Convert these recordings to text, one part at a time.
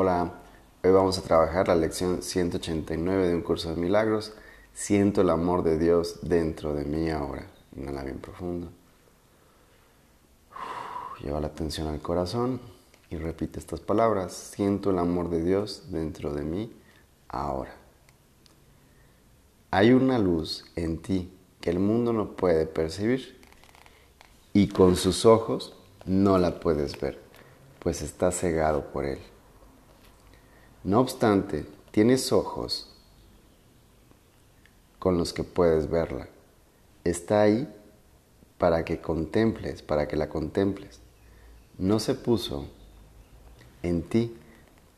Hola, hoy vamos a trabajar la lección 189 de un curso de milagros. Siento el amor de Dios dentro de mí ahora. Inhala bien profundo. Lleva la atención al corazón y repite estas palabras. Siento el amor de Dios dentro de mí ahora. Hay una luz en ti que el mundo no puede percibir y con sus ojos no la puedes ver, pues está cegado por él. No obstante, tienes ojos con los que puedes verla. Está ahí para que contemples, para que la contemples. No se puso en ti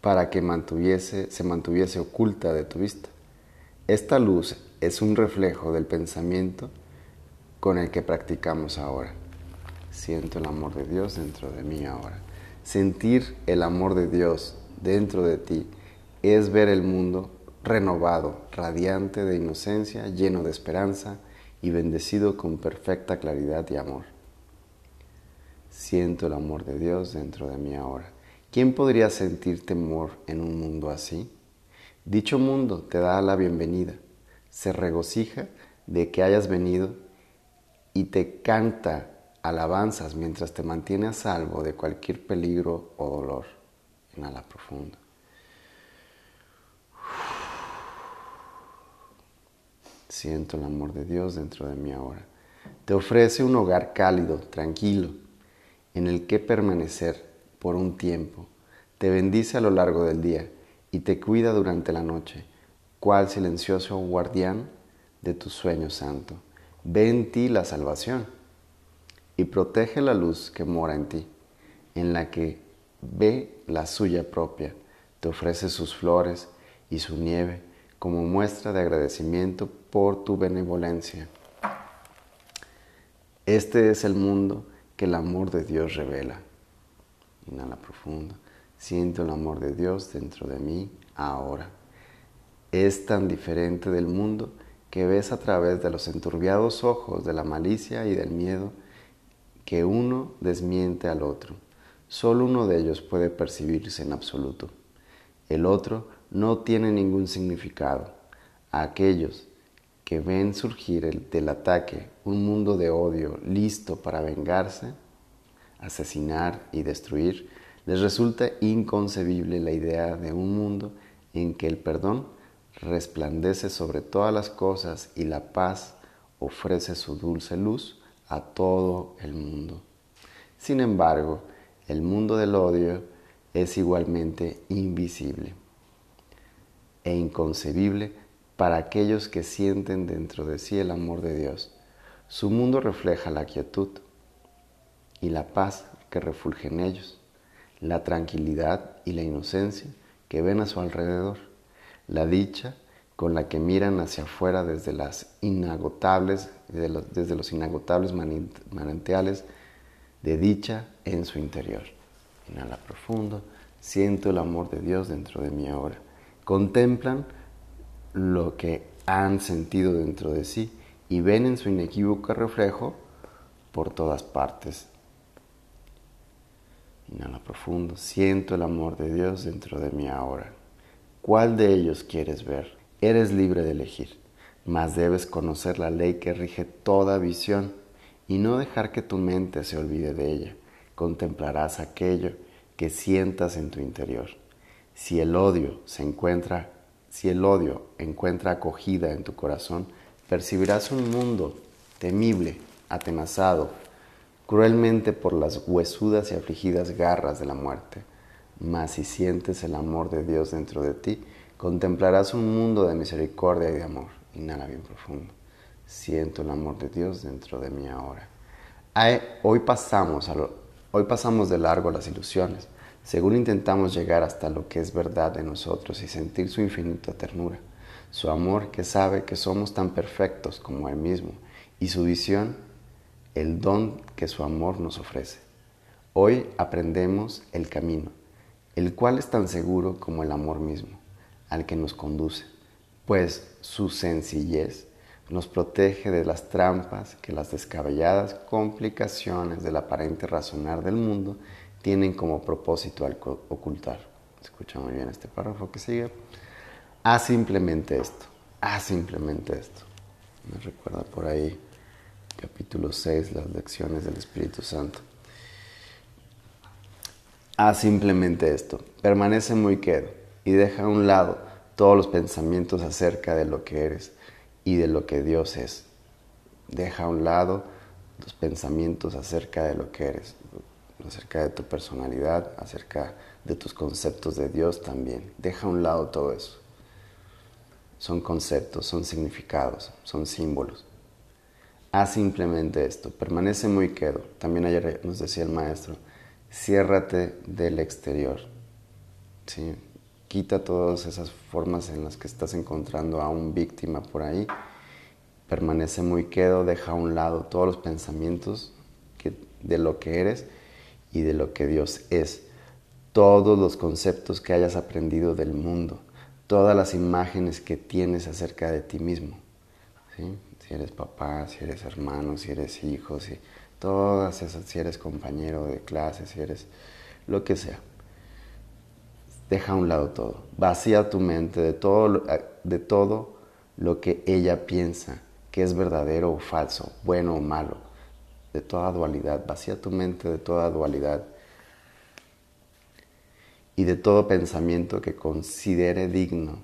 para que mantuviese, se mantuviese oculta de tu vista. Esta luz es un reflejo del pensamiento con el que practicamos ahora. Siento el amor de Dios dentro de mí ahora. Sentir el amor de Dios dentro de ti es ver el mundo renovado, radiante de inocencia, lleno de esperanza y bendecido con perfecta claridad y amor. Siento el amor de Dios dentro de mí ahora. ¿Quién podría sentir temor en un mundo así? Dicho mundo te da la bienvenida, se regocija de que hayas venido y te canta alabanzas mientras te mantiene a salvo de cualquier peligro o dolor. Inhala profundo. Siento el amor de Dios dentro de mí ahora. Te ofrece un hogar cálido, tranquilo, en el que permanecer por un tiempo. Te bendice a lo largo del día y te cuida durante la noche, cual silencioso guardián de tu sueño santo. Ve en ti la salvación y protege la luz que mora en ti, en la que ve la suya propia. Te ofrece sus flores y su nieve como muestra de agradecimiento por tu benevolencia. Este es el mundo que el amor de Dios revela. Inhala profundo. Siento el amor de Dios dentro de mí ahora. Es tan diferente del mundo que ves a través de los enturbiados ojos de la malicia y del miedo que uno desmiente al otro. Solo uno de ellos puede percibirse en absoluto. El otro no tiene ningún significado. A aquellos que ven surgir el, del ataque un mundo de odio listo para vengarse, asesinar y destruir, les resulta inconcebible la idea de un mundo en que el perdón resplandece sobre todas las cosas y la paz ofrece su dulce luz a todo el mundo. Sin embargo, el mundo del odio es igualmente invisible e inconcebible para aquellos que sienten dentro de sí el amor de Dios. Su mundo refleja la quietud y la paz que refulge en ellos, la tranquilidad y la inocencia que ven a su alrededor, la dicha con la que miran hacia afuera desde, las inagotables, desde los inagotables manantiales de dicha en su interior. Inhala profundo, siento el amor de Dios dentro de mí ahora contemplan lo que han sentido dentro de sí y ven en su inequívoco reflejo por todas partes. Inhala profundo, siento el amor de Dios dentro de mí ahora. ¿Cuál de ellos quieres ver? Eres libre de elegir, mas debes conocer la ley que rige toda visión y no dejar que tu mente se olvide de ella. Contemplarás aquello que sientas en tu interior. Si el odio se encuentra, si el odio encuentra acogida en tu corazón, percibirás un mundo temible, atenazado, cruelmente por las huesudas y afligidas garras de la muerte. Mas si sientes el amor de Dios dentro de ti, contemplarás un mundo de misericordia y de amor. Inhala bien profundo. Siento el amor de Dios dentro de mí ahora. Hoy pasamos, hoy pasamos de largo las ilusiones según intentamos llegar hasta lo que es verdad de nosotros y sentir su infinita ternura, su amor que sabe que somos tan perfectos como Él mismo y su visión, el don que su amor nos ofrece. Hoy aprendemos el camino, el cual es tan seguro como el amor mismo, al que nos conduce, pues su sencillez nos protege de las trampas que las descabelladas complicaciones del aparente razonar del mundo tienen como propósito ocultar. Escucha muy bien este párrafo que sigue. Haz simplemente esto. Haz simplemente esto. Me recuerda por ahí capítulo 6, las lecciones del Espíritu Santo. Haz simplemente esto. Permanece muy quedo y deja a un lado todos los pensamientos acerca de lo que eres y de lo que Dios es. Deja a un lado los pensamientos acerca de lo que eres, acerca de tu personalidad, acerca de tus conceptos de Dios también. Deja a un lado todo eso. Son conceptos, son significados, son símbolos. Haz simplemente esto, permanece muy quedo. También ayer nos decía el maestro, ciérrate del exterior. ¿sí? Quita todas esas formas en las que estás encontrando a un víctima por ahí. Permanece muy quedo, deja a un lado todos los pensamientos de lo que eres y de lo que Dios es. Todos los conceptos que hayas aprendido del mundo, todas las imágenes que tienes acerca de ti mismo. Si eres papá, si eres hermano, si eres hijo, si, todas esas, si eres compañero de clase, si eres lo que sea. Deja a un lado todo. Vacía tu mente de todo, de todo lo que ella piensa que es verdadero o falso, bueno o malo, de toda dualidad. Vacía tu mente de toda dualidad y de todo pensamiento que considere digno,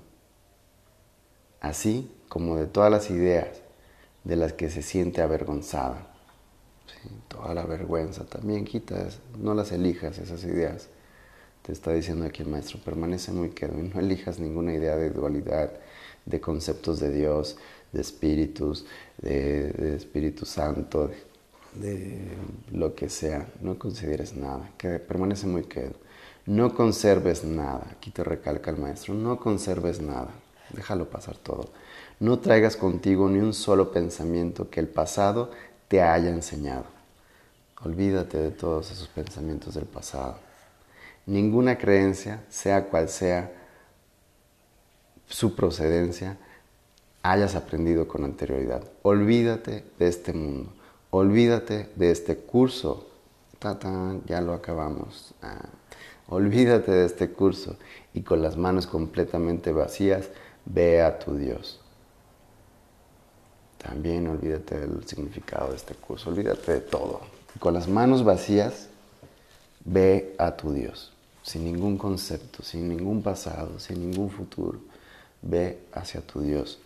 así como de todas las ideas de las que se siente avergonzada. toda la vergüenza también quitas, no las elijas esas ideas. Te está diciendo aquí el maestro, permanece muy quedo y no elijas ninguna idea de dualidad, de conceptos de Dios, de espíritus, de, Espíritu Santo, de, lo que sea. No consideres nada, que permanece muy quedo. No conserves nada, aquí te recalca el maestro, no conserves nada, déjalo pasar todo. No traigas contigo ni un solo pensamiento que el pasado te haya enseñado. Olvídate de todos esos pensamientos del pasado. Ninguna creencia, sea cual sea su procedencia, hayas aprendido con anterioridad. Olvídate de este mundo. Olvídate de este curso. ya lo acabamos. Ah. Olvídate de este curso y con las manos completamente vacías, ve a tu Dios. También olvídate del significado de este curso, olvídate de todo. con las manos vacías, ve a tu Dios, sin ningún concepto, sin ningún pasado, sin ningún futuro. Ve hacia tu Dios.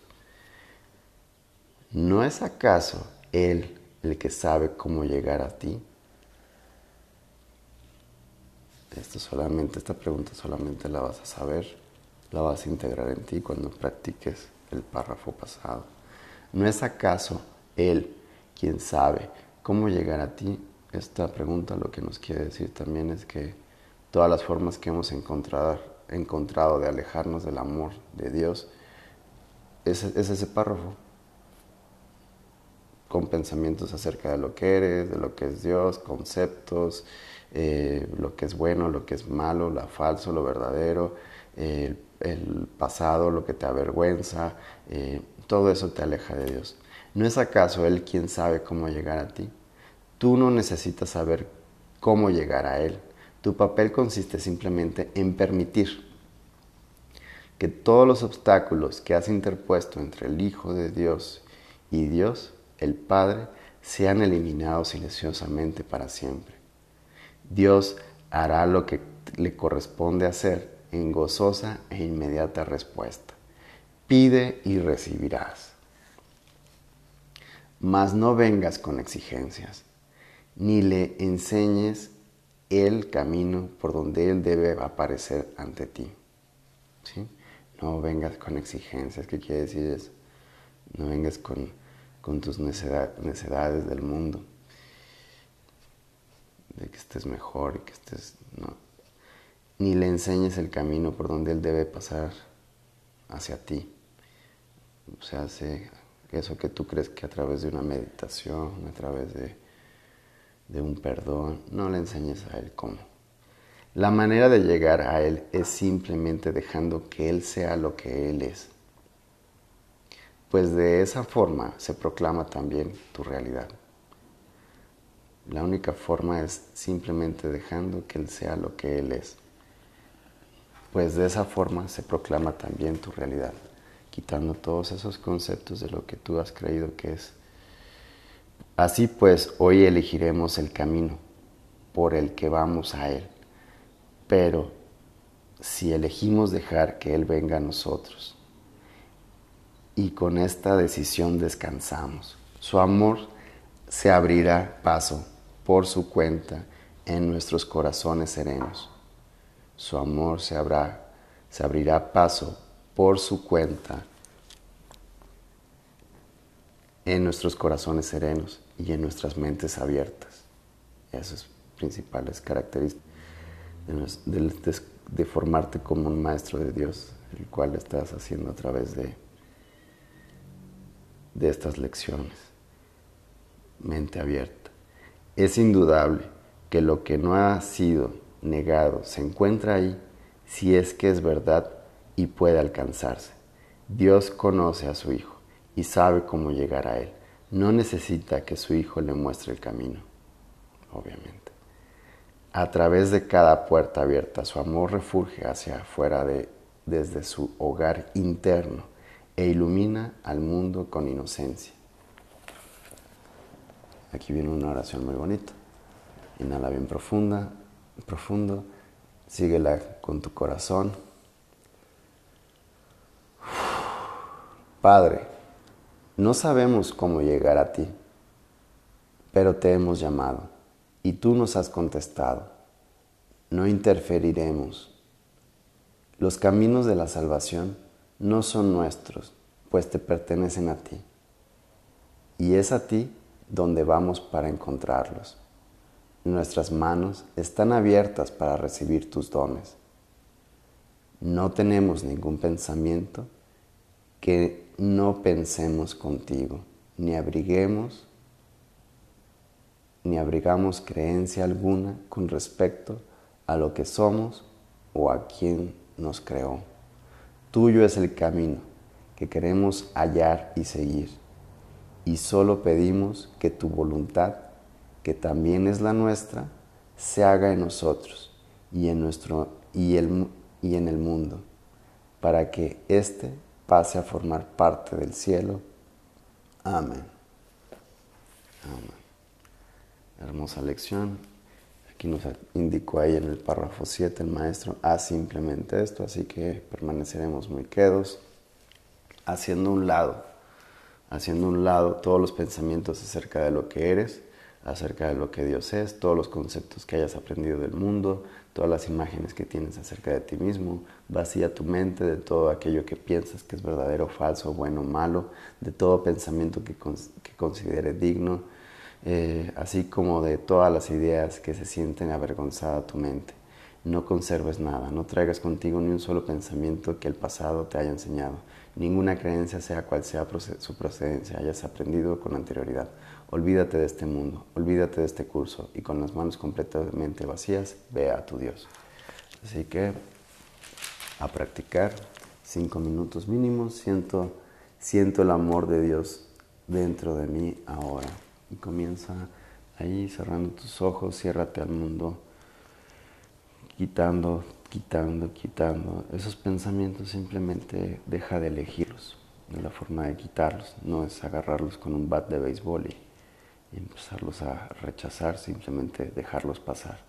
¿No es acaso Él el que sabe cómo llegar a ti? Esto solamente, esta pregunta solamente la vas a saber, la vas a integrar en ti cuando practiques el párrafo pasado. ¿No es acaso Él quien sabe cómo llegar a ti? Esta pregunta lo que nos quiere decir también es que todas las formas que hemos encontrado, de alejarnos del amor de Dios es, ese párrafo con pensamientos acerca de lo que eres, de lo que es Dios, conceptos, eh, lo que es bueno, lo que es malo, lo falso, lo verdadero, el pasado, lo que te avergüenza, eh, todo eso te aleja de Dios. ¿No es acaso Él quien sabe cómo llegar a ti? Tú no necesitas saber cómo llegar a Él. Tu papel consiste simplemente en permitir que todos los obstáculos que has interpuesto entre el Hijo de Dios y Dios, el Padre, sean eliminados silenciosamente para siempre. Dios hará lo que le corresponde hacer en gozosa e inmediata respuesta. Pide y recibirás. Mas no vengas con exigencias, ni le enseñes el camino por donde Él debe aparecer ante ti. ¿Sí? No vengas con exigencias. ¿Qué quiere decir eso? No vengas con, con tus necedades del mundo de que estés mejor y que estés, no, ni le enseñes el camino por donde él debe pasar hacia ti. O sea, hace eso que tú crees que a través de una meditación, a través de, de un perdón, no le enseñes a él cómo. La manera de llegar a Él es simplemente dejando que Él sea lo que Él es. Pues de esa forma se proclama también tu realidad. La única forma es simplemente dejando que Él sea lo que Él es. pues de esa forma se proclama también tu realidad, quitando todos esos conceptos de lo que tú has creído que es. Así pues, hoy elegiremos el camino por el que vamos a Él, pero si elegimos dejar que Él venga a nosotros, y con esta decisión descansamos, su amor se abrirá paso por su cuenta en nuestros corazones serenos. Su amor se, se abrirá paso por su cuenta en nuestros corazones serenos y en nuestras mentes abiertas. Esas principales características de, de formarte como un maestro de Dios, el cual estás haciendo a través de, de estas lecciones mente abierta. Es indudable que lo que no ha sido negado se encuentra ahí si es que es verdad y puede alcanzarse. Dios conoce a su Hijo y sabe cómo llegar a Él. No necesita que su Hijo le muestre el camino, obviamente. A través de cada puerta abierta, su amor refugio hacia afuera de, desde su hogar interno e ilumina al mundo con inocencia. Aquí viene una oración muy bonita. Inhala bien profunda, profundo. Síguela con tu corazón. Padre, no sabemos cómo llegar a ti, pero te hemos llamado y tú nos has contestado. No interferiremos. Los caminos de la salvación no son nuestros, pues te pertenecen a ti. Y es a ti donde vamos para encontrarlos. Nuestras manos están abiertas para recibir tus dones. No tenemos ningún pensamiento que no pensemos contigo, ni abriguemos, ni abrigamos creencia alguna con respecto a lo que somos o a quien nos creó. Tuyo es el camino que queremos hallar y seguir y solo pedimos que tu voluntad, que también es la nuestra, se haga en nosotros y en, nuestro, y, el, y en el mundo, para que éste pase a formar parte del cielo. Amén. Hermosa lección. Aquí nos indicó ahí en el párrafo 7 el maestro, haz simplemente esto, así que permaneceremos muy quedos, haciendo un lado haciendo un lado todos los pensamientos acerca de lo que eres, acerca de lo que Dios es, todos los conceptos que hayas aprendido del mundo, todas las imágenes que tienes acerca de ti mismo, vacía tu mente de todo aquello que piensas que es verdadero, falso, bueno, malo, de todo pensamiento que, que considere digno, eh, así como de todas las ideas que se sienten avergonzada tu mente. No conserves nada, no traigas contigo ni un solo pensamiento que el pasado te haya enseñado ninguna creencia, sea cual sea su procedencia, hayas aprendido con anterioridad. Olvídate de este mundo, olvídate de este curso y con las manos completamente vacías, ve a tu Dios. Así que a practicar cinco minutos mínimos, siento, siento el amor de Dios dentro de mí ahora. Y comienza ahí cerrando tus ojos, ciérrate al mundo, quitando quitando, quitando. Esos pensamientos simplemente deja de elegirlos. La forma de quitarlos no es agarrarlos con un bat de béisbol y, empezarlos a rechazar, simplemente dejarlos pasar.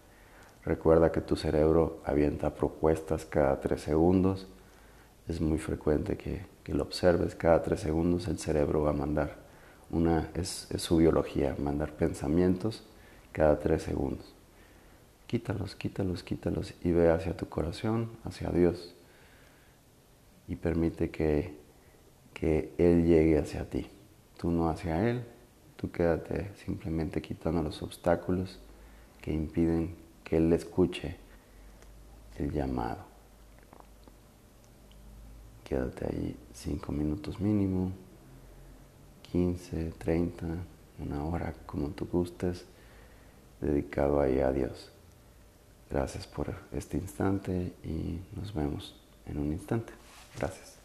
Recuerda que tu cerebro avienta propuestas cada tres segundos. Es muy frecuente que, lo observes. Cada tres segundos el cerebro va a mandar una, es su biología, mandar pensamientos cada tres segundos quítalos, quítalos, quítalos y ve hacia tu corazón, hacia Dios y permite que, que Él llegue hacia ti. Tú no hacia Él, tú quédate simplemente quitando los obstáculos que impiden que Él escuche el llamado. Quédate ahí cinco minutos mínimo, 15, 30, una hora, como tú gustes, dedicado ahí a Dios. Gracias por este instante y nos vemos en un instante. Gracias.